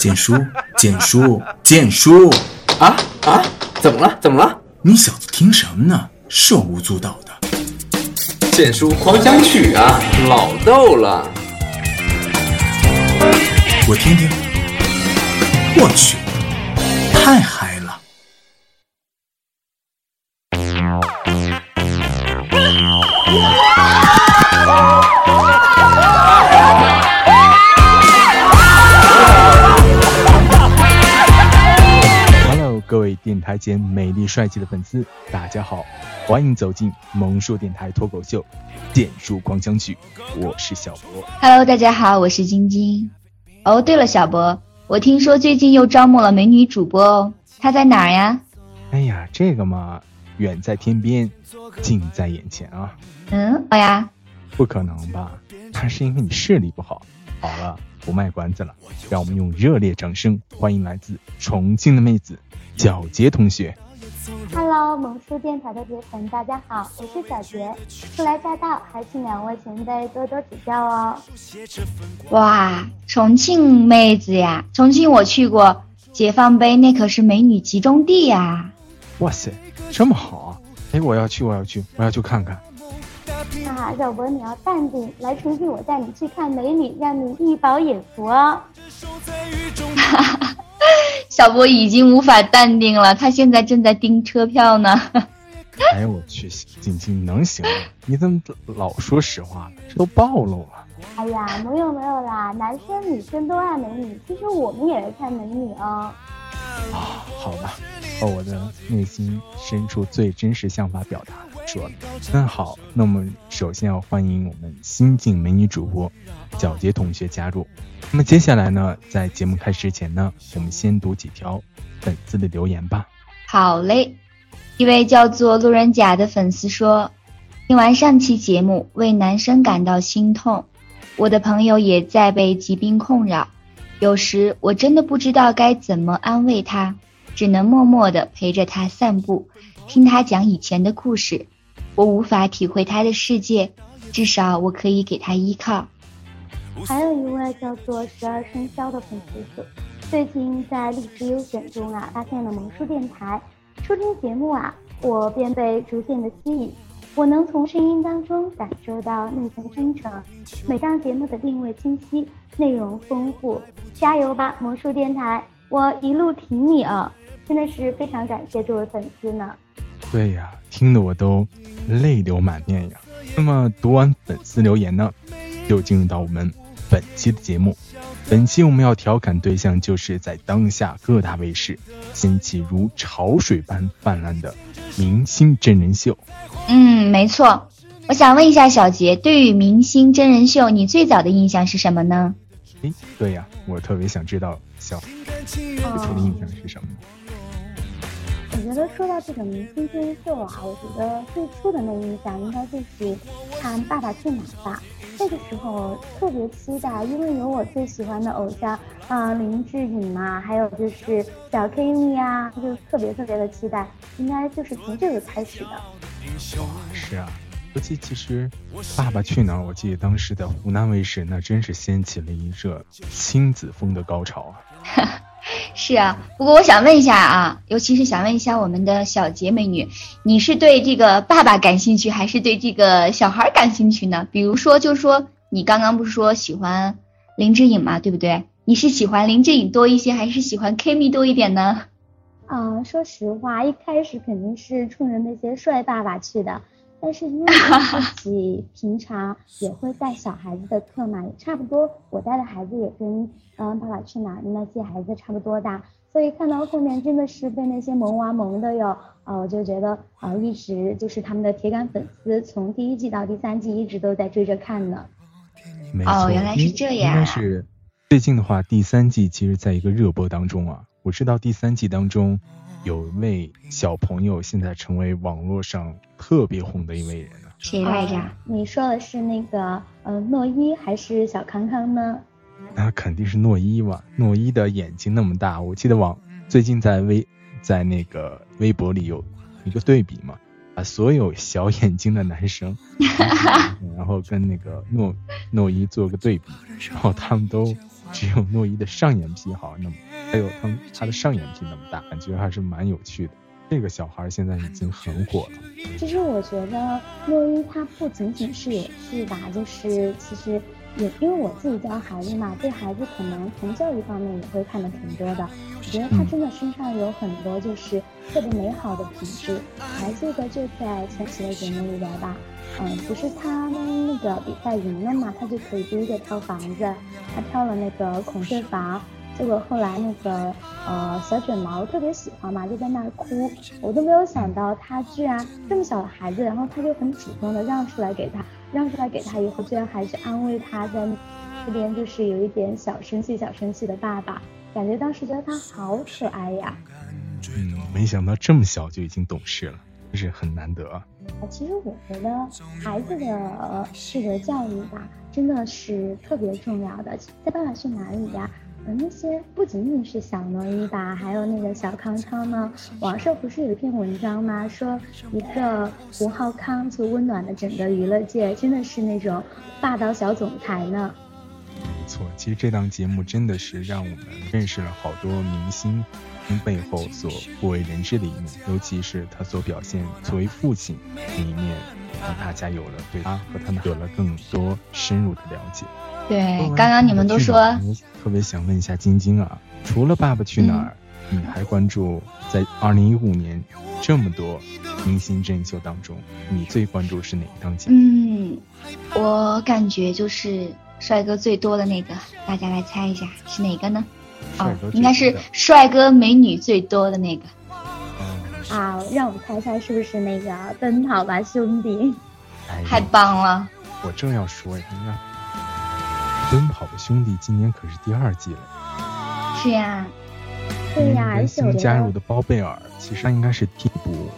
简叔，简叔，简叔，啊啊！怎么了？怎么了？你小子听什么呢？手舞足蹈的。简叔狂想曲啊，老逗了。我听听。我去，太嗨电台前美丽帅气的粉丝，大家好，欢迎走进萌叔电台脱口秀《电叔狂想曲》，我是小博。Hello，大家好，我是晶晶。哦，对了，小博。我听说最近又招募了美女主播哦，她在哪儿呀？哎呀，这个嘛，远在天边，近在眼前啊。嗯，好呀。不可能吧？那是因为你视力不好。好了，不卖关子了，让我们用热烈掌声欢迎来自重庆的妹子皎洁同学。Hello，萌叔电台的铁粉，大家好，我是小杰，初来乍到，还请两位前辈多多指教哦。哇，重庆妹子呀，重庆我去过，解放碑那可是美女集中地呀。哇塞，这么好啊！哎，我要去，我要去，我要去看看。啊，小博你要淡定，来重庆我带你去看美女，让你一饱眼福哦。哈哈。小波已经无法淡定了，他现在正在订车票呢。哎呦我去，锦锦能行吗？你怎么老说实话呢？这都暴露了。哎呀，没有没有啦，男生女生都爱美女，其实我们也是看美女哦。啊，好吧，把我的内心深处最真实想法表达说。那好，那我们首先要欢迎我们新晋美女主播皎洁同学加入。那么接下来呢，在节目开始之前呢，我们先读几条粉丝的留言吧。好嘞，一位叫做路人甲的粉丝说：“听完上期节目，为男生感到心痛。我的朋友也在被疾病困扰，有时我真的不知道该怎么安慰他，只能默默的陪着他散步，听他讲以前的故事。我无法体会他的世界，至少我可以给他依靠。”还有一位叫做十二生肖的粉丝，最近在荔枝优选中啊，发现了萌叔电台，初听节目啊，我便被逐渐的吸引。我能从声音当中感受到内在真诚，每档节目的定位清晰，内容丰富。加油吧，魔术电台，我一路挺你啊！真的是非常感谢这位粉丝呢。对呀，听得我都泪流满面呀。那么读完粉丝留言呢，就进入到我们。本期的节目，本期我们要调侃对象就是在当下各大卫视掀起如潮水般泛滥的明星真人秀。嗯，没错。我想问一下小杰，对于明星真人秀，你最早的印象是什么呢？诶，对呀，我特别想知道小最初的印象是什么。我觉得说到这个明星真人秀啊，我觉得最初的那印象应该就是看《爸爸去哪儿》吧。那个时候特别期待，因为有我最喜欢的偶像啊林志颖嘛，还有就是小 K 蜜啊，就特别特别的期待，应该就是从这个开始的。是啊，尤其其实《爸爸去哪儿》，我记得当时的湖南卫视那真是掀起了一热亲子风的高潮啊。是啊，不过我想问一下啊，尤其是想问一下我们的小杰美女，你是对这个爸爸感兴趣，还是对这个小孩感兴趣呢？比如说，就是说你刚刚不是说喜欢林志颖嘛，对不对？你是喜欢林志颖多一些，还是喜欢 Kimi 多一点呢？啊，说实话，一开始肯定是冲着那些帅爸爸去的。但是因为自 己平常也会带小孩子的课嘛，也差不多，我带的孩子也跟嗯《爸爸去哪儿》那些孩子差不多大，所以看到后面真的是被那些萌娃萌的哟，啊，我就觉得啊，一直就是他们的铁杆粉丝，从第一季到第三季一直都在追着看呢。哦，原来是这样。应该是最近的话，第三季其实在一个热播当中啊，我知道第三季当中。有一位小朋友现在成为网络上特别红的一位人了，谁来着？你说的是那个呃诺一还是小康康呢？那肯定是诺一吧，诺一的眼睛那么大，我记得网最近在微在那个微博里有一个对比嘛，把所有小眼睛的男生，然后跟那个诺诺一做个对比，然后他们都只有诺一的上眼皮好，那么还有他他的上眼皮那么大，感觉还是蛮有趣的。这个小孩现在已经很火了。其实我觉得诺一他不仅仅是有趣吧，就是其实也因为我自己教孩子嘛，对孩子可能从教育方面也会看的挺多的。我觉得他真的身上有很多就是特别美好的品质。还记得就在前期的节目里边吧，嗯，不是他们那个比赛赢了嘛，他就可以第一个挑房子，他挑了那个孔雀房。结果后来那个呃小卷毛特别喜欢嘛，就在那儿哭。我都没有想到他居然这么小的孩子，然后他就很主动的让出来给他，让出来给他以后，居然还去安慰他，在那边就是有一点小生气、小生气的爸爸，感觉当时觉得他好可爱呀。嗯，没想到这么小就已经懂事了，真是很难得啊。其实我觉得孩子的这个教育吧，真的是特别重要的。在《爸爸去哪里》呀？呃，那些不仅仅是小诺一吧，还有那个小康康呢。网上不是有一篇文章吗？说一个吴浩康就温暖了整个娱乐界，真的是那种霸道小总裁呢。没错，其实这档节目真的是让我们认识了好多明星背后所不为人知的一面，尤其是他所表现作为父亲那一面，让大家有了对他和他们有了更多深入的了解。对，刚刚你们都说，特别想问一下晶晶啊，除了《爸爸去哪儿》，你还关注在二零一五年这么多明星真人秀当中，你最关注是哪一档节目？嗯，我感觉就是帅哥最多的那个，大家来猜一下是哪个呢？哦，应该是帅哥美女最多的那个。啊，让我猜猜是不是那个《奔跑吧兄弟》？太棒了！我正要说呀，奔跑吧兄弟今年可是第二季了，是呀，对呀，新加入的包贝尔，其实他应该是替补。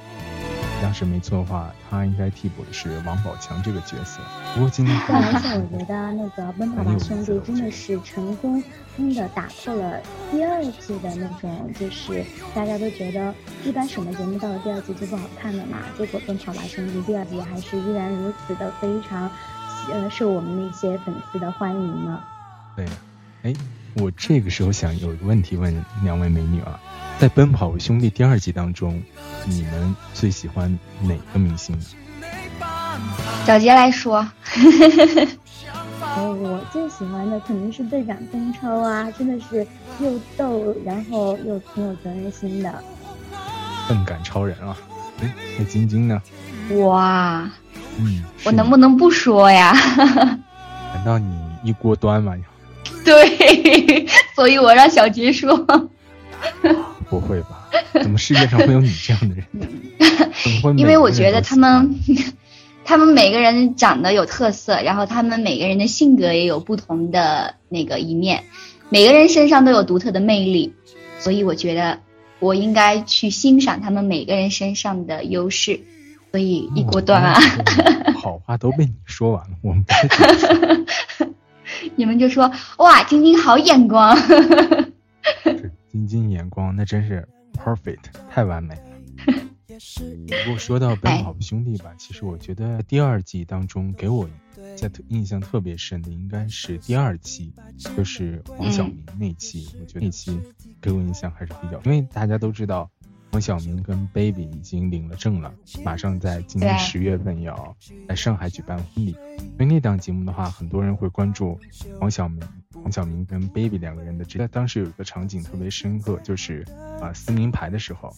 要是没错的话，他应该替补的是王宝强这个角色。不过今天，而且我觉得那个奔跑吧兄弟真的是成功真的打破了第二季的那种，就是大家都觉得一般什么节目到了第二季就不好看了嘛。结果奔跑吧兄弟第二季还是依然如此的非常。呃，受我们那些粉丝的欢迎呢。对，哎，我这个时候想有一个问题问两位美女啊，在《奔跑吧兄弟》第二季当中，你们最喜欢哪个明星？小杰来说。哦，我最喜欢的肯定是队长邓超啊，真的是又逗，然后又挺有责任心的。笨感超人啊！哎，那晶晶呢？哇。嗯，我能不能不说呀？难道你一锅端吗？对，所以我让小杰说。不会吧？怎么世界上会有你这样的人？因为我觉得他们，他们每个人长得有特色，然后他们每个人的性格也有不同的那个一面，每个人身上都有独特的魅力，所以我觉得我应该去欣赏他们每个人身上的优势。所以一锅端啊！好话都被你说完了，我们你们就说哇，晶晶好眼光。晶晶眼光那真是 perfect，太完美了。不过说到《奔跑吧兄弟》吧，其实我觉得第二季当中给我在印象特别深的应该是第二期，就是黄晓明那期。我觉得那期给我印象还是比较，因为大家都知道。黄晓明跟 Baby 已经领了证了，马上在今年十月份要在上海举办婚礼。所以那档节目的话，很多人会关注黄晓明、黄晓明跟 Baby 两个人的。这当时有一个场景特别深刻，就是啊撕名牌的时候，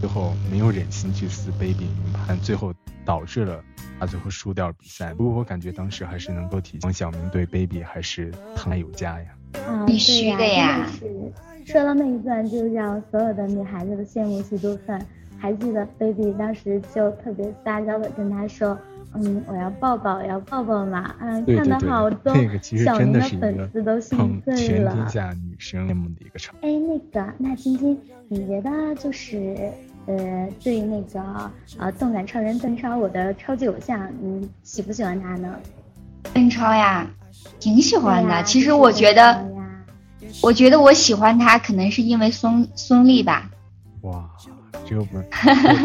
最后没有忍心去撕 Baby 名牌，最后导致了他最后输掉了比赛。不过我感觉当时还是能够体现黄晓明对 Baby 还是疼爱有加呀。必须的呀。说到那一段，就让所有的女孩子都羡慕嫉妒恨。还记得 baby 当时就特别撒娇的跟他说：“嗯，我要抱抱，要抱抱嘛。”嗯，看到好多小明的粉丝都心碎了。全天下女生羡慕的一个场。哎，那个，那晶晶，你觉得就是呃，对那个呃，动感超人邓超，我的超级偶像，你喜不喜欢他呢？邓超呀，挺喜欢的。其实我觉得。我觉得我喜欢他，可能是因为孙孙俪吧。哇，这个不是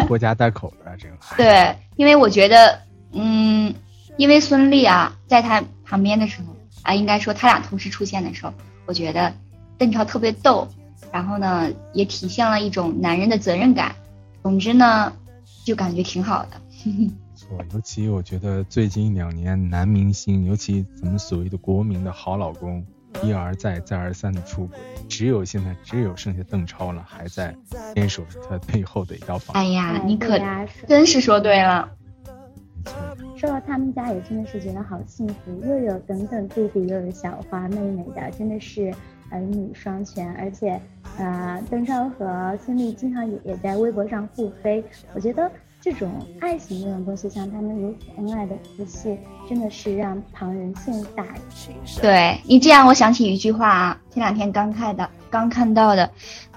拖家带口的这个。对，因为我觉得，嗯，因为孙俪啊，在他旁边的时候，啊，应该说他俩同时出现的时候，我觉得邓超特别逗，然后呢，也体现了一种男人的责任感。总之呢，就感觉挺好的。错，尤其我觉得最近两年男明星，尤其咱们所谓的国民的好老公，一而再再而三的出轨，只有现在只有剩下邓超了，还在坚守着他背后的一道防。哎呀，你可真是说对了。说到他们家也真的是觉得好幸福，又有等等弟弟，又有小花妹妹的，真的是儿女双全。而且，呃，邓超和孙俪经常也也在微博上互黑。我觉得这种爱情这种东西，像他们如此恩爱的夫妻，真的是让旁人羡煞。对你这样，我想起一句话啊，前两天刚看的，刚看到的，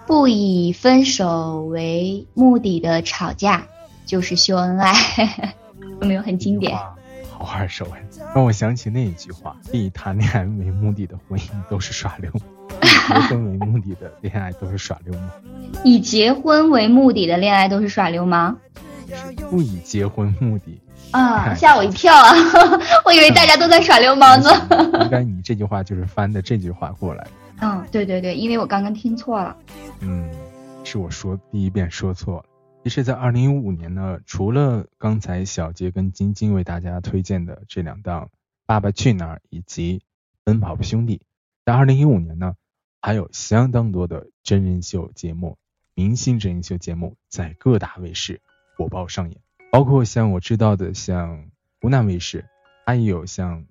不以分手为目的的吵架就是秀恩爱。有没有很经典？好耳熟哎，让我想起那一句话：以谈恋爱为目的的婚姻都是耍流，以结婚为目的的恋爱都是耍流氓。以结婚为目的的恋爱都是耍流氓？不以结婚目的啊，吓我一跳啊！我以为大家都在耍流氓呢。应该你这句话就是翻的这句话过来。嗯，对对对，因为我刚刚听错了。嗯，是我说第一遍说错了。其实，在二零一五年呢，除了刚才小杰跟晶晶为大家推荐的这两档《爸爸去哪儿》以及《奔跑吧兄弟》，在二零一五年呢，还有相当多的真人秀节目、明星真人秀节目在各大卫视火爆上演，包括像我知道的，像湖南卫视，它也有像《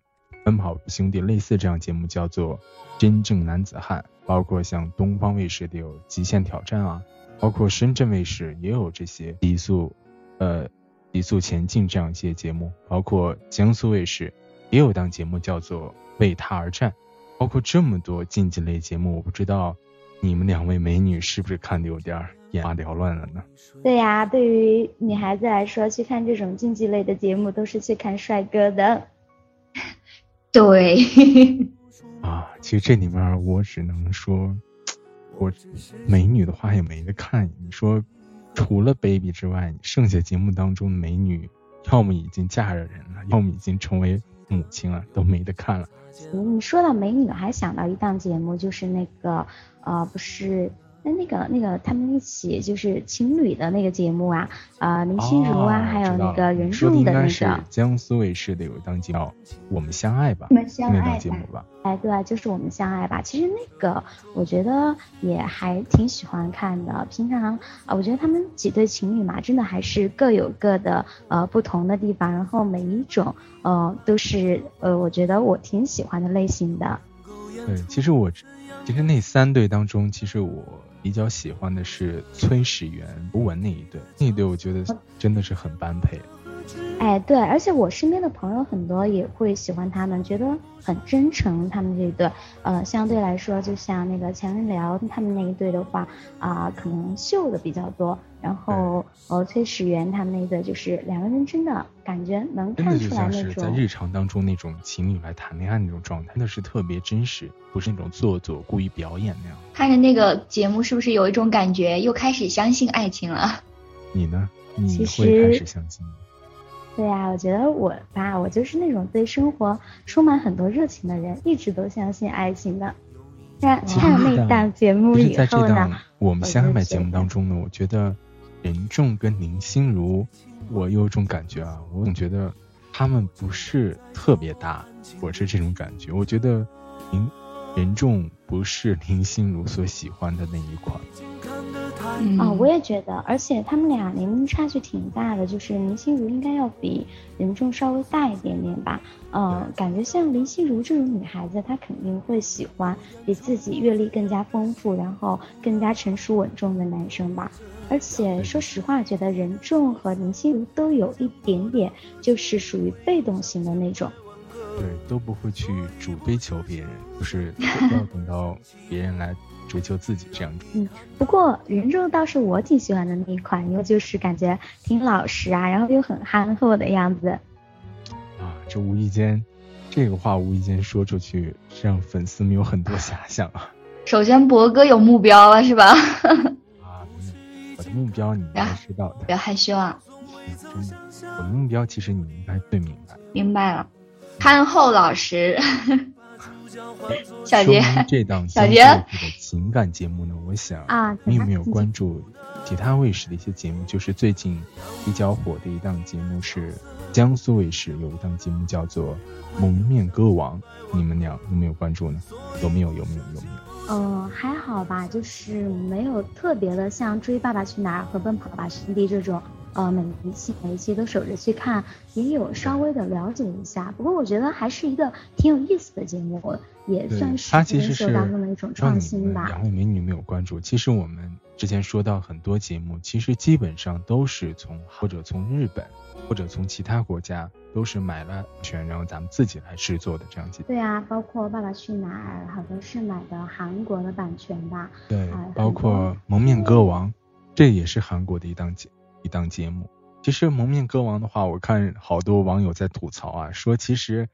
奔跑吧兄弟》类似这样节目，叫做《真正男子汉》，包括像东方卫视的有《极限挑战》啊。包括深圳卫视也有这些极速，呃，极速前进这样一些节目，包括江苏卫视也有档节目叫做《为他而战》，包括这么多竞技类节目，我不知道你们两位美女是不是看的有点儿眼花缭乱了呢？对呀，对于女孩子来说，去看这种竞技类的节目都是去看帅哥的。对。啊，其实这里面我只能说。我美女的话也没得看，你说除了 baby 之外，剩下节目当中的美女，要么已经嫁着人了，要么已经成为母亲了，都没得看了。你说到美女，还想到一档节目，就是那个呃，不是。那那个那个他们一起就是情侣的那个节目啊，啊林心如啊，还有那个任重的那个。江苏卫视的有一档节目《我们相爱吧》，我们相爱吧。哎，对，就是我们相爱吧。其实那个我觉得也还挺喜欢看的。平常啊，我觉得他们几对情侣嘛，真的还是各有各的呃不同的地方。然后每一种呃都是呃，我觉得我挺喜欢的类型的。对，其实我其实那三对当中，其实我。比较喜欢的是崔始源、吴文那一对，那一对我觉得真的是很般配。哎，对，而且我身边的朋友很多也会喜欢他们，觉得很真诚。他们这一对，呃，相对来说，就像那个强人聊他们那一对的话，啊，可能秀的比较多。然后，呃，崔始源他们那一对就是两个人真的感觉能看出来那种，在日常当中那种情侣来谈恋爱那种状态，那是特别真实，不是那种做作、故意表演那样。看着那个节目，是不是有一种感觉，又开始相信爱情了？你呢？你会开始相信吗？对呀，我觉得我吧，我就是那种对生活充满很多热情的人，一直都相信爱情的。看看那档节目以后呢，我们相爱节目当中呢，我觉得。任重跟林心如，我有种感觉啊，我总觉得他们不是特别搭，我是这种感觉。我觉得林任重不是林心如所喜欢的那一款。哦，我也觉得，而且他们俩年龄差距挺大的，就是林心如应该要比任重稍微大一点点吧。嗯，感觉像林心如这种女孩子，她肯定会喜欢比自己阅历更加丰富，然后更加成熟稳重的男生吧。而且说实话，觉得任重和林心如都有一点点，就是属于被动型的那种。对，都不会去主追求别人，就是要等到别人来追求自己这样子。嗯，不过任重倒是我挺喜欢的那一款，因为就是感觉挺老实啊，然后又很憨厚的样子。啊，这无意间，这个话无意间说出去，让粉丝们有很多遐想啊。首先，博哥有目标了，是吧？啊我的目标你应该知道的，不要害羞啊！真的，我的目标其实你应该最明白。明白了，憨厚老实。小杰，这档 小杰的情感节目呢，我想啊，你有没有关注其他卫视的一些节目？就是最近比较火的一档节目是江苏卫视有一档节目叫做《蒙面歌王》，你们俩有没有关注呢？有没有？有没有？有没有？呃，还好吧，就是没有特别的像追《爸爸去哪儿》和《奔跑吧兄弟》这种。呃，每一期每一期都守着去看，也有稍微的了解一下。不过我觉得还是一个挺有意思的节目，也算是它其实是当中的一种创新吧。两位美女没有关注，其实我们之前说到很多节目，其实基本上都是从或者从日本或者从其他国家都是买了权，然后咱们自己来制作的这样节目。对啊，包括《爸爸去哪儿》，好多是买的韩国的版权吧。对，包括《蒙面歌王》，这也是韩国的一档节。一档节目，其实《蒙面歌王》的话，我看好多网友在吐槽啊，说其实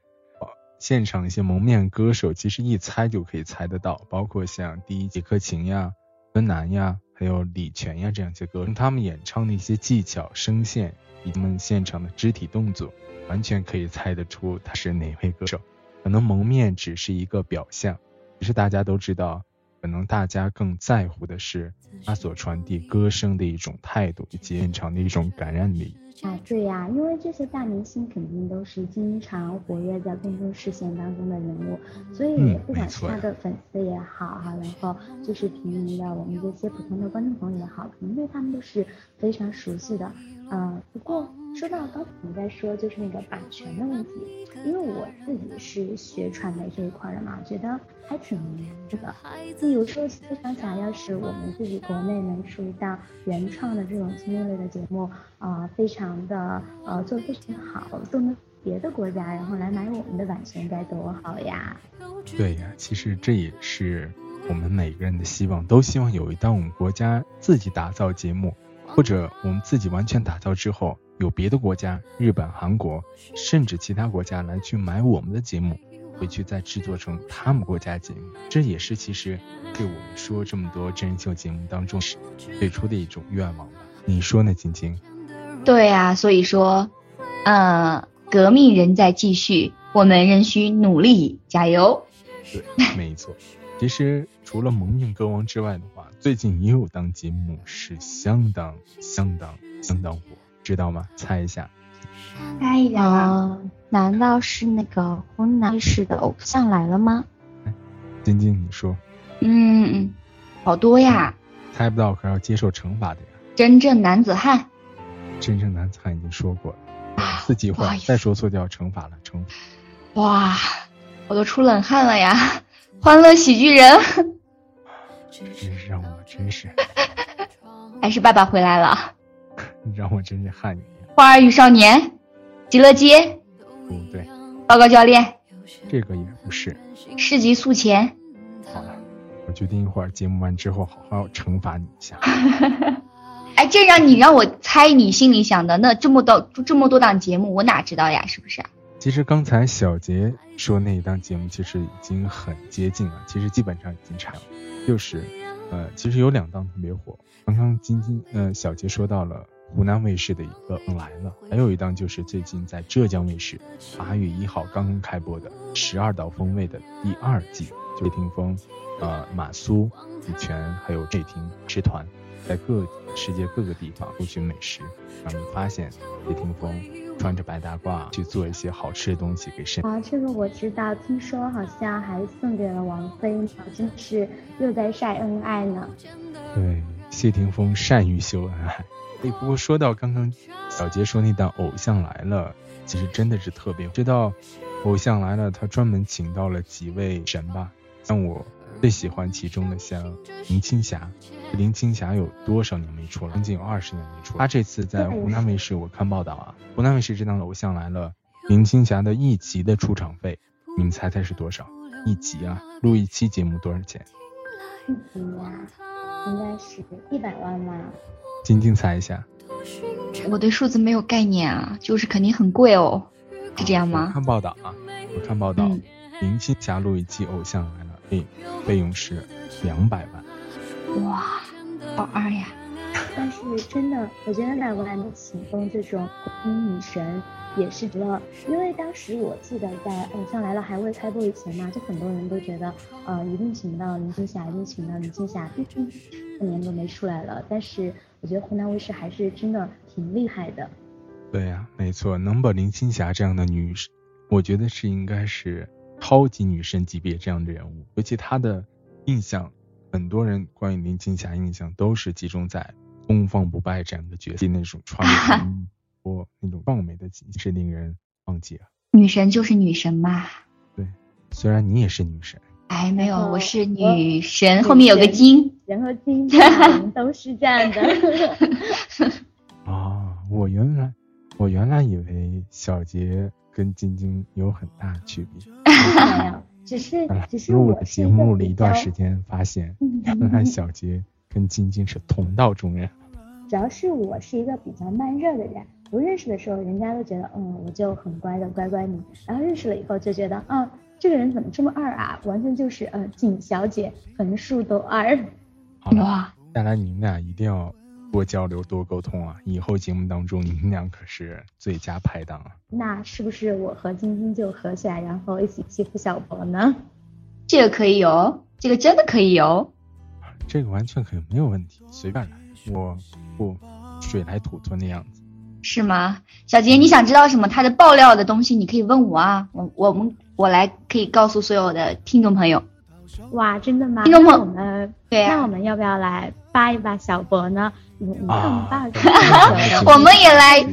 现场一些蒙面歌手其实一猜就可以猜得到，包括像第一杰克勤呀、孙楠呀，还有李泉呀这样一些歌，他们演唱的一些技巧、声线以及他们现场的肢体动作，完全可以猜得出他是哪位歌手。可能蒙面只是一个表象，其实大家都知道。可能大家更在乎的是他所传递歌声的一种态度以及现场的一种感染力。啊，对呀，因为这些大明星肯定都是经常活跃在公众视线当中的人物，所以不管是他的粉丝也好哈，然后就是平民的我们这些普通的观众朋友也好，肯定对他们都是非常熟悉的。嗯，不过。说到刚才你在说就是那个版权的问题，因为我自己是学传媒这一块的嘛，觉得还挺难的。你有时候非常想要是我们自己国内能出一档原创的这种亲密类的节目，啊，非常的呃做的非常好，都能别的国家然后来买我们的版权该多好呀！对呀，其实这也是我们每个人的希望，都希望有一档我们国家自己打造节目，或者我们自己完全打造之后。有别的国家，日本、韩国，甚至其他国家来去买我们的节目，回去再制作成他们国家节目，这也是其实对我们说这么多真人秀节目当中最初的一种愿望吧？你说呢，晶晶？对啊，所以说，呃，革命仍在继续，我们仍需努力加油。对，没错。其实除了《蒙面歌王》之外的话，最近也有档节目是相当、相当、相当火。知道吗？猜一下。猜一下。难道是那个湖南卫视的偶像来了吗？晶晶，你说。嗯，好多呀。猜不到可要接受惩罚的呀。真正男子汉。真正男子汉已经说过了，四句话，再说错就要惩罚了。惩罚。哇，我都出冷汗了呀！欢乐喜剧人。真是让我真是。还是爸爸回来了。你让我真是汗颜。花儿与少年，极乐街，不对。报告教练，这个也不是。市级宿前。好了，我决定一会儿节目完之后好好惩罚你一下。哎，这让你让我猜你心里想的，那这么多这么多档节目，我哪知道呀？是不是？其实刚才小杰说那一档节目其实已经很接近了，其实基本上已经差了，就是，呃，其实有两档特别火。刚刚晶晶，嗯，小杰说到了湖南卫视的一个来了，还有一档就是最近在浙江卫视八月一号刚刚开播的《十二道风味》的第二季，谢霆锋、呃马苏、李泉还有谢霆吃团，在各世界各个地方搜寻美食，让你发现谢霆锋穿着白大褂去做一些好吃的东西给身。啊，这个我知道，听说好像还送给了王菲呢，真的是又在晒恩爱呢。对。谢霆锋善于秀恩爱，哎，不过说到刚刚小杰说那档《偶像来了》，其实真的是特别。知道《偶像来了》，他专门请到了几位神吧，像我最喜欢其中的像林青霞。林青霞有多少年没出了？将近有二十年没出。她这次在湖南卫视，我看报道啊，湖南卫视这档《偶像来了》，林青霞的一集的出场费，你们猜猜是多少？一集啊，录一期节目多少钱？一集呀。应该是一百万吧。晶晶猜一下。我对数字没有概念啊，就是肯定很贵哦，是这样吗？看报道啊，我看报道，林青霞录一期《偶像来了》，费费用是两百万。哇，好二呀！但是真的，我觉得乃木坂的启风这种女神也是值了，因为当时我记得在偶像来了还未开播以前嘛，就很多人都觉得，呃，一定请到林青霞，一定请到林青霞，毕竟四年都没出来了。但是我觉得湖南卫视还是真的挺厉害的。对呀，没错，能把林青霞这样的女神，我觉得是应该是超级女神级别这样的人物，尤其她的印象。很多人关于林青霞印象都是集中在东方不败这样的角色，那种穿或那种壮美的景是令人忘记了。女神就是女神嘛。对，虽然你也是女神。哎，没有，我是女神，后面有个金。人和金都是这样的。啊，我原来我原来以为小杰跟晶晶有很大区别。没有。只是，只是我的节目了一段时间，发现 原来 小杰跟晶晶是同道中人。主要是我是一个比较慢热的人，不认识的时候，人家都觉得，嗯，我就很乖的乖乖女。然后认识了以后，就觉得，嗯，这个人怎么这么二啊？完全就是，呃，景小姐，横竖都二。哇，看来你们俩一定要。多交流，多沟通啊！以后节目当中，你们俩可是最佳拍档啊！那是不是我和晶晶就合起来，然后一起欺负小博呢？这个可以有，这个真的可以有，这个完全可以，没有问题，随便来，我不水来土吞的样子，是吗？小杰，你想知道什么？他的爆料的东西，你可以问我啊，我我们我来可以告诉所有的听众朋友。哇，真的吗？听众朋友们，对那我们要不要来扒一扒小博呢？你看扒 我们也来。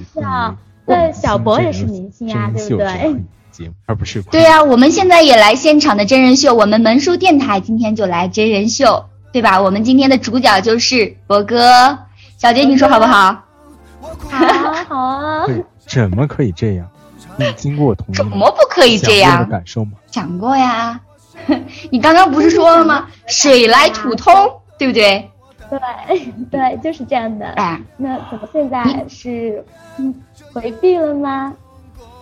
对，小博也是明星啊，对不对？节目而不是。对呀，我们现在也来现场的真人秀。我们门叔电台今天就来真人秀，对吧？我们今天的主角就是博哥。小杰，你说好不好？好，好 啊。怎么可以这样？你经过我同意。怎么不可以这样？感受吗？讲过呀。你刚刚不是说了吗？水来土通，对不对？对 对，就是这样的。哎，那怎么现在是回避了吗？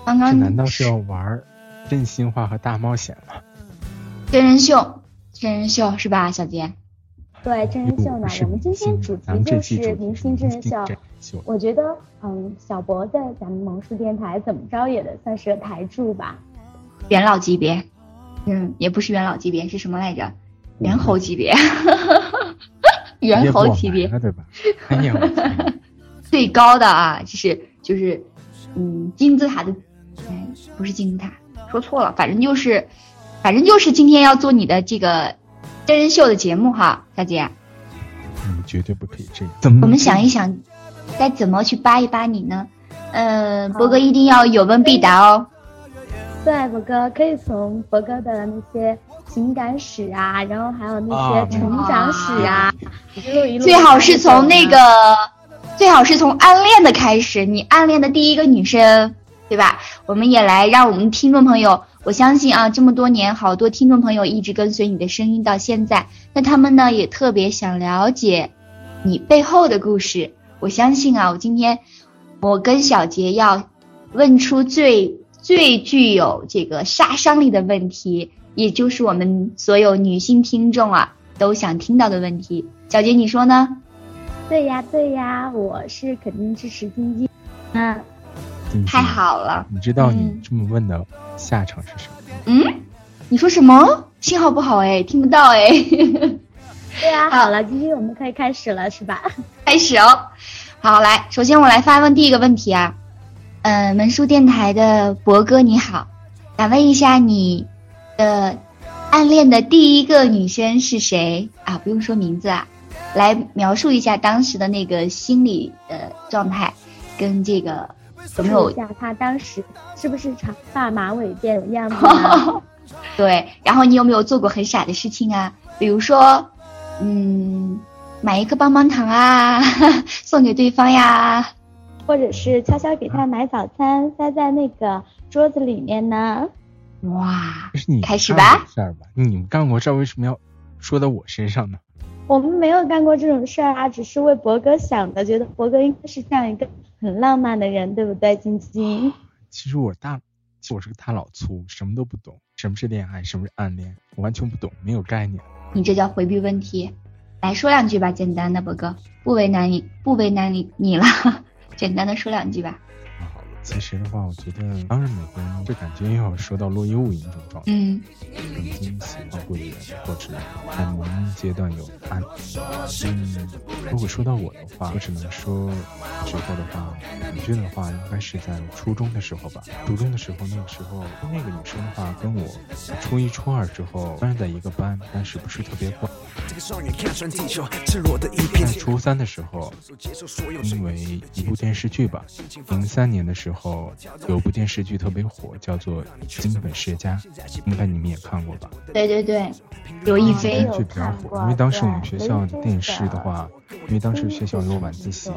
刚刚难道是要玩真心话和大冒险吗？真人秀，真人秀是吧，小杰？对，真人秀呢，我们今天主题就是明星真人秀。我觉得，嗯，小博在咱们萌叔电台怎么着也得算是个台柱吧，元老级别。嗯，也不是元老级别，是什么来着？猿猴级别，猿猴级别，对吧？哎呀，最高的啊，就是就是，嗯，金字塔的，哎，不是金字塔，说错了，反正就是，反正就是今天要做你的这个真人秀的节目哈，小姐。你绝对不可以这样。怎么？我们想一想，该怎么去扒一扒你呢？嗯，博哥一定要有问必答哦。对，博哥可以从博哥的那些情感史啊，然后还有那些成长史啊，一路一路。最好是从那个，最好是从暗恋的开始，你暗恋的第一个女生，对吧？我们也来让我们听众朋友，我相信啊，这么多年好多听众朋友一直跟随你的声音到现在，那他们呢也特别想了解你背后的故事。我相信啊，我今天我跟小杰要问出最。最具有这个杀伤力的问题，也就是我们所有女性听众啊都想听到的问题。小杰，你说呢？对呀，对呀，我是肯定支持晶晶。嗯，太好了。你知道你这么问的下场是什么？嗯，你说什么？信号不好哎，听不到哎。对呀，好了，晶晶，我们可以开始了，是吧？开始哦。好，来，首先我来发问第一个问题啊。嗯，门叔电台的博哥你好，想问一下你的暗恋的第一个女生是谁啊？不用说名字啊，来描述一下当时的那个心理的状态，跟这个有没有？下他当时是不是长发马尾辫的样子？对，然后你有没有做过很傻的事情啊？比如说，嗯，买一颗棒棒糖啊，送给对方呀？或者是悄悄给他买早餐，塞在那个桌子里面呢？哇，这是你开始吧？事儿吧？你们干过事儿，为什么要说到我身上呢？我们没有干过这种事儿啊，只是为博哥想的，觉得博哥应该是这样一个很浪漫的人，对不对，晶晶？其实我大，其实我是个大老粗，什么都不懂，什么是恋爱，什么是暗恋，我完全不懂，没有概念。你这叫回避问题。来说两句吧，简单的，博哥，不为难你，不为难你你了，简单的说两句吧。其实的话，我觉得，当然每个人就感觉又要说到落叶物影这种状态。嗯。曾经喜欢过的人，或者在某一阶段有爱。嗯，如果说到我的话，我只能说，时候的话，准确的话，应该是在初中的时候吧。初中的时候，那个时候，那个女生的话，跟我初一、初二之后，虽然在一个班，但是不是特别乖。在初三的时候，因为一部电视剧吧，零三年的时候有部电视剧特别火，叫做《金粉世家》，应该你们也看过吧？对对对，刘亦菲。剧比较火，因为当时我们学校的电视的话。因为当时学校有晚自习，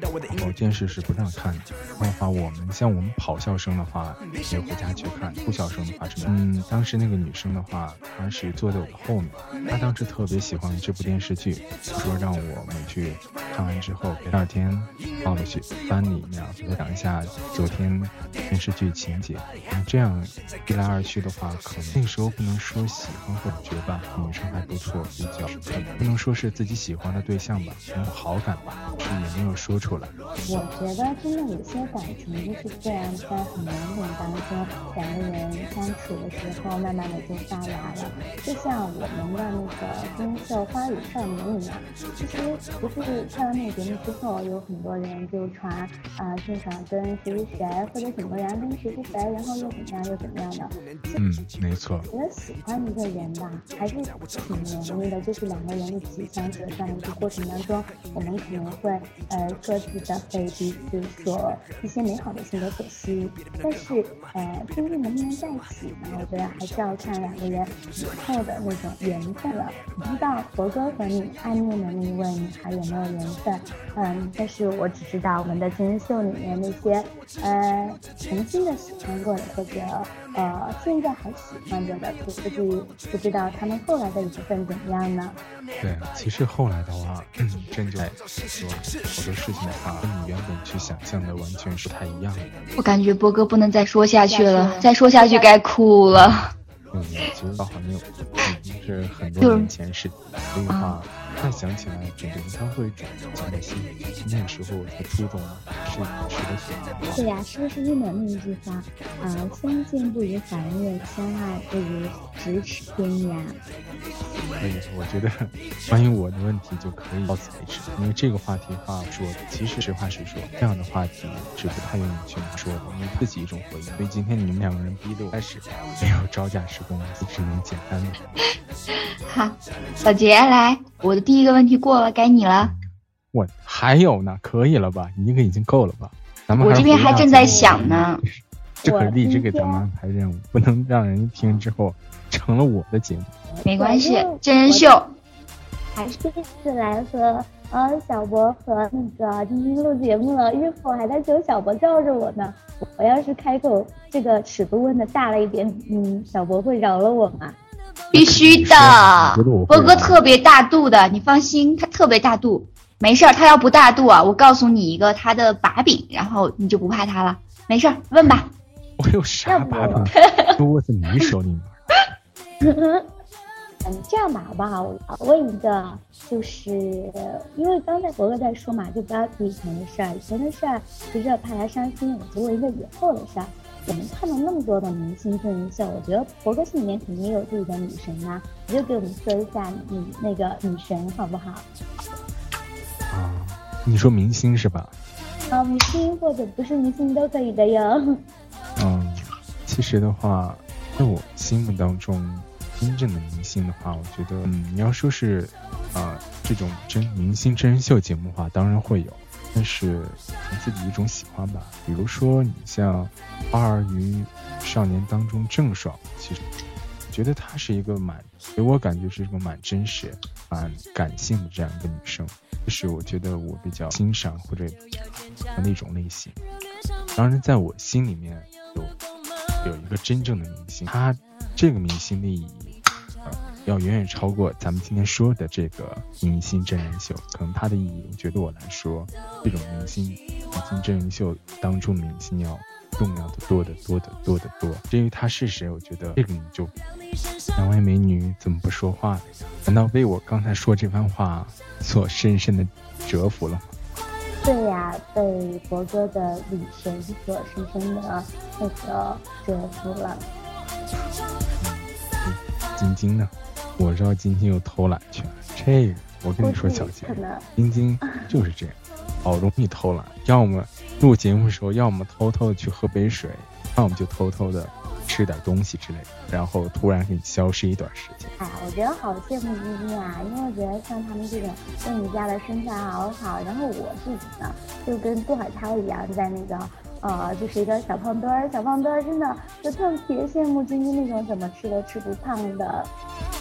然后电视是不让看的。的话，我们像我们跑校生的话，也回家去看；住校生的话，只能……嗯，当时那个女生的话，她是坐在我的后面，她当时特别喜欢这部电视剧，说让我们去看完之后，第二天到了去班里面给她讲一下昨天电视剧情节。那这样一来二去的话，可能那个时候不能说喜欢或者觉得女生还不错，比较不能说是自己喜欢的对象吧。有好感吧，是也没有说出来。我觉得真的有些感情就是这样，在很难懂当中，两个人相处的时候，慢慢的就发芽了。就像我们的那个金色《花语少年》一样，其实不是看完那个节目之后，有很多人就传啊，郑爽跟谁谁谁或者很多人跟谁谁谁，然后又怎么样又怎么样的。嗯，没错。觉得喜欢一个人吧，还是挺容易的，就是两个人一起相处的这样一个过程当中。我们可能会呃各自的被彼此所一些美好的性格所吸引，但是呃究竟能不能在一起呢？我觉得还是要看两个人以后的那种缘分了。不知道博哥和你暗恋的那一位女孩有没有缘分？嗯，但是我只知道我们的真人秀里面那些呃曾经的喜欢过的或者呃现在还喜欢着的，估计不知道他们后来的缘分怎么样呢？对，其实后来的话。真就说好多事情的话，跟你原本去想象的完全是不太一样的。我感觉波哥不能再说下去了，再说下去该哭了。嗯，其实倒还没有，已经是很多年前事，所以话。再想起来，整个他会转转的心。那个时候我才初中，是是的是。对呀，是不是应了那一句话？啊，相见不如寒月，相爱不如咫尺天涯。可以，我觉得关于我的问题就可以到此为止，因为这个话题的话说，其实实话实说，这样的话题是不太愿意去说的，因为自己一种回应。所以今天你们两个人逼得我开始没有招架之功，只能简单的。好，小杰来，我的第一个问题过了，该你了。我还有呢，可以了吧？一个已经够了吧？咱们我这边还正在想呢。这可是励志给咱们安排任务，不能让人听之后成了我的节目。没关系，真人秀。还是第一次来和呃小博和那个晶晶录节目了，岳父还在求小博罩着我呢。我要是开口这个尺度问的大了一点，嗯，小博会饶了我吗？必须的，波哥特别大度的，你放心，他特别大度，没事儿，他要不大度啊，我告诉你一个他的把柄，然后你就不怕他了，没事儿，问吧。我有啥把柄？都握在你手里面。嗯，这样吧，好不好？我问一个，就是因为刚才博哥在说嘛，就不要提以前的事儿，以前的事儿其实怕他伤心，我就问一个以后的事儿。我们看了那么多的明星真人秀，我觉得博哥心里面肯定也有自己的女神呐，你就给我们说一下你那个女神好不好？啊，你说明星是吧？啊，明星或者不是明星都可以的哟。嗯，其实的话，在我心目当中，真正的明星的话，我觉得，嗯，你要说是，啊，这种真明星真人秀节目的话，当然会有。但是自己一种喜欢吧，比如说你像《花儿与少年》当中郑爽，其实觉得她是一个蛮给我感觉是一个蛮真实、蛮感性的这样一个女生，就是我觉得我比较欣赏或者那种类型。当然，在我心里面有有一个真正的明星，她这个明星的意义。要远远超过咱们今天说的这个明星真人秀，可能它的意义，我觉得我来说，这种明星明星真人秀当中明星要重要的多得多得多得多。至于他是谁，我觉得这个你就两位美女怎么不说话呢？难道被我刚才说这番话所深深的折服了吗？对呀，被博哥的女神所深深的那个折服了。晶晶呢？我知道晶晶又偷懒去了。这个我跟你说，小姐，晶晶就是这样，好容易偷懒。要么录节目的时候，要么偷偷的去喝杯水，要么就偷偷的。吃点东西之类的，然后突然给你消失一段时间。哎，我觉得好羡慕晶晶啊，因为我觉得像他们这种跟你家的身材好好，然后我自己呢就跟杜海涛一样，在那个呃，就是一个小胖墩儿，小胖墩儿真的就特别羡慕晶晶那种怎么吃都吃不胖的。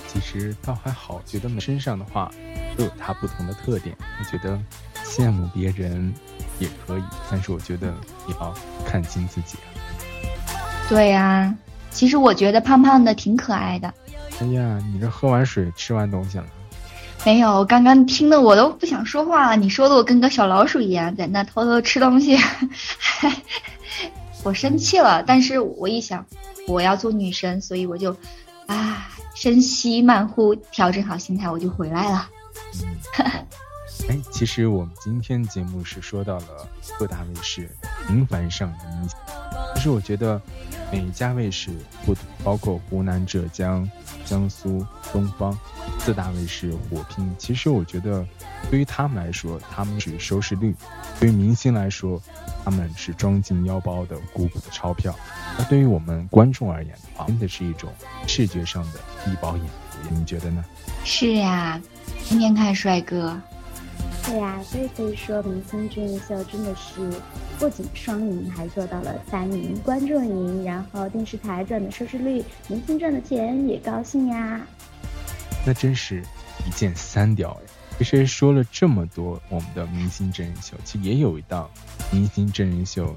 其实倒还好，觉得每身上的话都有它不同的特点。我觉得羡慕别人也可以，但是我觉得也要看清自己。对呀，其实我觉得胖胖的挺可爱的。哎呀，你这喝完水吃完东西了？没有，刚刚听的我都不想说话了。你说的我跟个小老鼠一样，在那偷偷吃东西，我生气了。但是我一想，我要做女神，所以我就啊，深吸慢呼，调整好心态，我就回来了。哎，其实我们今天节目是说到了各大卫视频繁上的明星，其实我觉得每一家卫视不包括湖南、浙江、江苏、东方四大卫视火拼。其实我觉得对于他们来说，他们是收视率；对于明星来说，他们是装进腰包的鼓鼓的钞票。那对于我们观众而言的话，真的是一种视觉上的一饱眼福。你觉得呢？是呀，天天看帅哥。对呀，所以可以说，明星真人秀真的是不仅双赢，还做到了三赢：观众赢，然后电视台赚的收视率，明星赚的钱也高兴呀。那真是一箭三雕呀！其实说了这么多，我们的明星真人秀，其实也有一档明星真人秀。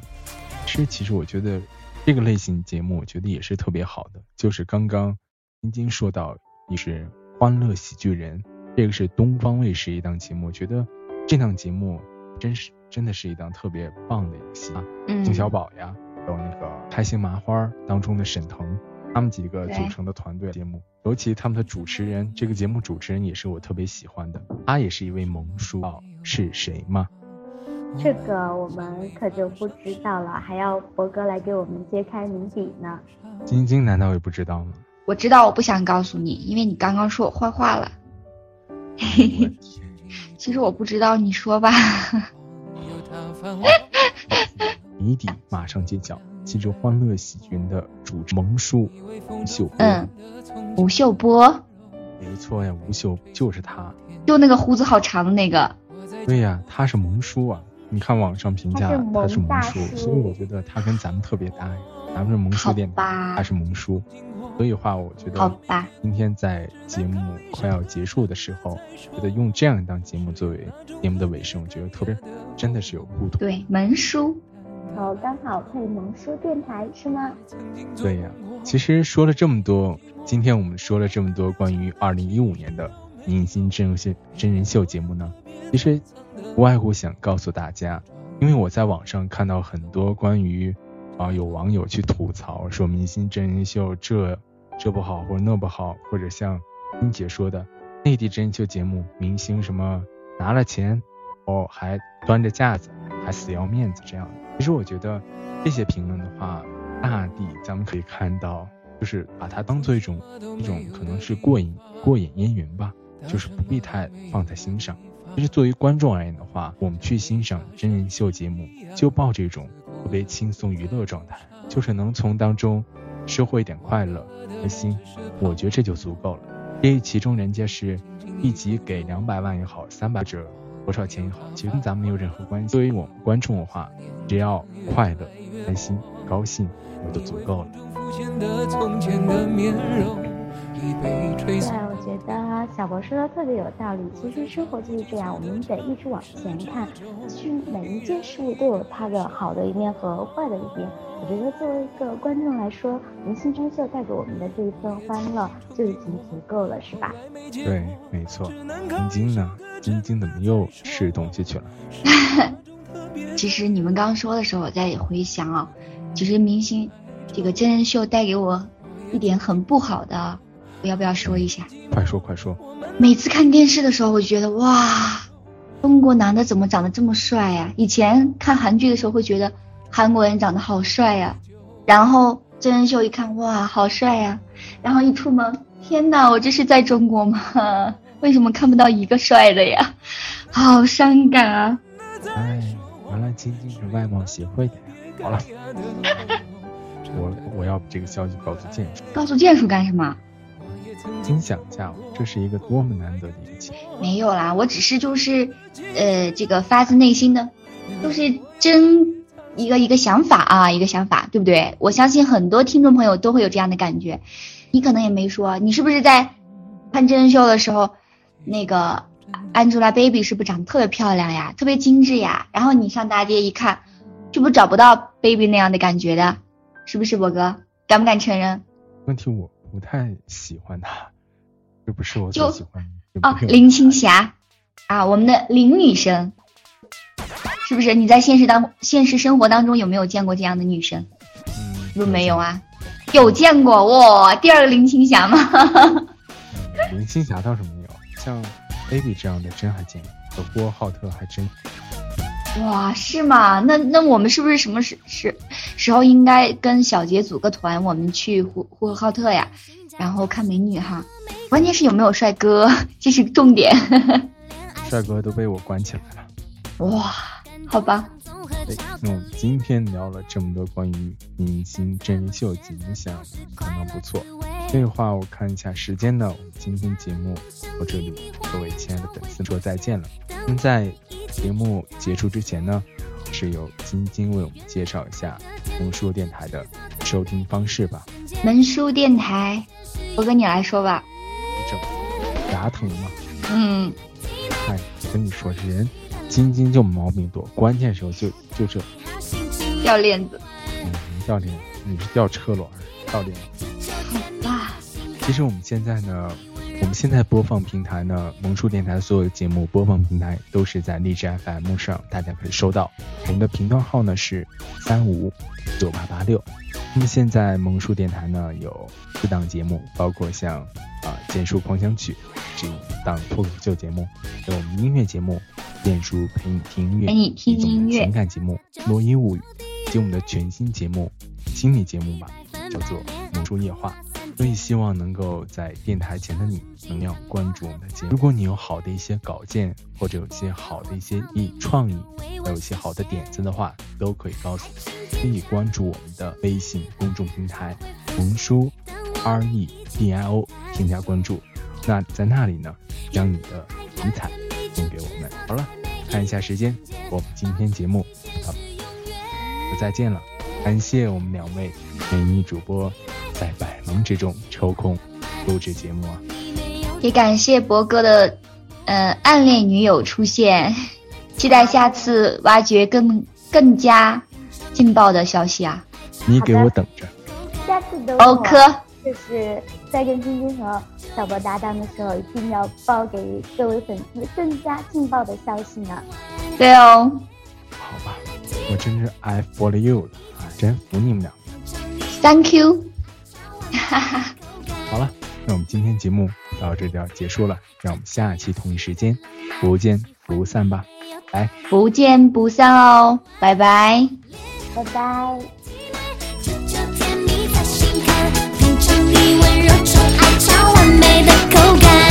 其实，其实我觉得这个类型节目，我觉得也是特别好的。就是刚刚晶晶说到，你是《欢乐喜剧人》，这个是东方卫视一档节目，我觉得。这档节目真是真的是一档特别棒的游戏啊！金小宝呀，还有那个开心麻花当中的沈腾，他们几个组成的团队节目，尤其他们的主持人，这个节目主持人也是我特别喜欢的，他也是一位萌叔，是谁吗？这个我们可就不知道了，还要博哥来给我们揭开谜底呢。晶晶难道也不知道吗？我知道，我不想告诉你，因为你刚刚说我坏话了。嘿嘿。其实我不知道，你说吧。谜底马上揭晓。其实《欢乐喜剧人》的主萌叔吴秀波，嗯，吴秀波，没错呀，吴秀就是他，就那个胡子好长的那个。对呀，他是萌叔啊！你看网上评价他是萌叔，所以我觉得他跟咱们特别搭。咱们是萌叔电台，他是萌叔。所以话，我觉得好吧。今天在节目快要结束的时候，觉得用这样一档节目作为节目的尾声，我觉得特别真的是有不同。对，萌叔，好，刚好配萌叔电台是吗？对呀。其实说了这么多，今天我们说了这么多关于二零一五年的明星真人秀真人秀节目呢，其实无外乎想告诉大家，因为我在网上看到很多关于啊有网友去吐槽说明星真人秀这。这不好，或者那不好，或者像英姐说的，内地真人秀节目明星什么拿了钱哦，还端着架子，还死要面子这样。其实我觉得这些评论的话，大抵咱们可以看到，就是把它当做一种一种可能是过瘾过眼烟云吧，就是不必太放在心上。其实作为观众而言的话，我们去欣赏真人秀节目，就抱这种特别轻松娱乐状态，就是能从当中。收获一点快乐、开心，我觉得这就足够了。因为其中人家是一集给两百万也好，三百折多少钱也好，其实跟咱们没有任何关系。作为我们观众的话，只要快乐、开心、高兴，我就足够了。对，我觉得小博说的特别有道理。其实生活就是这样，我们得一直往前看。其实每一件事物都有它的好的一面和坏的一面。我觉得作为一个观众来说，明星真秀带给我们的这一份欢乐就已经足够了，是吧？对，没错。晶晶呢？晶晶怎么又吃东西去了？其实你们刚说的时候，我在回想啊，其实明星这个真人秀带给我一点很不好的，我要不要说一下？快说快说！每次看电视的时候，我觉得哇，中国男的怎么长得这么帅呀？以前看韩剧的时候会觉得韩国人长得好帅呀，然后真人秀一看哇，好帅呀，然后一出门，天呐，我这是在中国吗？为什么看不到一个帅的呀？好伤感啊！哎，原来晶晶是外貌协会的呀。好了，我我要把这个消息告诉建叔。告诉建叔干什么？请想一下，这是一个多么难得的一个机会。没有啦，我只是就是，呃，这个发自内心的，就是真一个一个想法啊，一个想法，对不对？我相信很多听众朋友都会有这样的感觉。你可能也没说，你是不是在看真人秀的时候，那个 Angelababy 是不是长得特别漂亮呀，特别精致呀？然后你上大街一看。是不是找不到 baby 那样的感觉的？是不是博哥？敢不敢承认？问题我不太喜欢他，这不是我最喜欢的。哦，林青霞啊，我们的林女神，是不是？你在现实当现实生活当中有没有见过这样的女生？嗯，是没有啊？有见过哇，第二个林青霞吗？林青霞倒是没有，像 baby 这样的真还见过，呼和浩特还真。哇，是吗？那那我们是不是什么时时时候应该跟小杰组个团，我们去呼呼和浩特呀，然后看美女哈？关键是有没有帅哥，这是重点。帅哥都被我关起来了。哇，好吧。那我们今天聊了这么多关于明星真人秀节目，想可能不错。这话我看一下时间呢，我们今天节目到这里，各位亲爱的粉丝说再见了。那在节目结束之前呢，是由晶晶为我们介绍一下萌叔电台的收听方式吧。萌叔电台，我跟你来说吧。这牙疼吗？嗯。哎，跟你说，人晶晶就毛病多，关键时候就就这掉链子。嗯，掉链子，你是掉车轮掉链子。好吧。其实我们现在呢。我们现在播放平台呢，萌叔电台所有的节目播放平台都是在荔枝 FM 上，大家可以收到。我们的频道号呢是三五九八八六。那么现在萌叔电台呢有四档节目，包括像啊《简述狂想曲》这档脱口秀节目，还有我们音乐节目《简述陪你听音乐》，陪你听音乐情感节目《罗伊物语》，以及我们的全新节目心理节目吧，叫做《萌叔夜话》。所以希望能够在电台前的你能要关注我们的节目。如果你有好的一些稿件，或者有一些好的一些意创意，还有一些好的点子的话，都可以告诉我。可以关注我们的微信公众平台“红书 R E D I O”，添加关注。那在那里呢，将你的题材送给我们。好了，看一下时间，我们今天节目啊，不再见了。感谢我们两位美女主播。在百忙之中抽空录制节目啊！也感谢博哥的，呃，暗恋女友出现，期待下次挖掘更更加劲爆的消息啊！你给我等着，下次的欧科就是再跟晶晶和小博搭档的时候，一定要报给各位粉丝更加劲爆的消息呢。对哦，好吧，我真是 I follow you 了啊，真服你们俩。Thank you。哈哈，好了，那我们今天节目到这就要结束了，让我们下期同一时间不见不散吧，来，不见不散哦，拜拜，拜拜。完美的口感。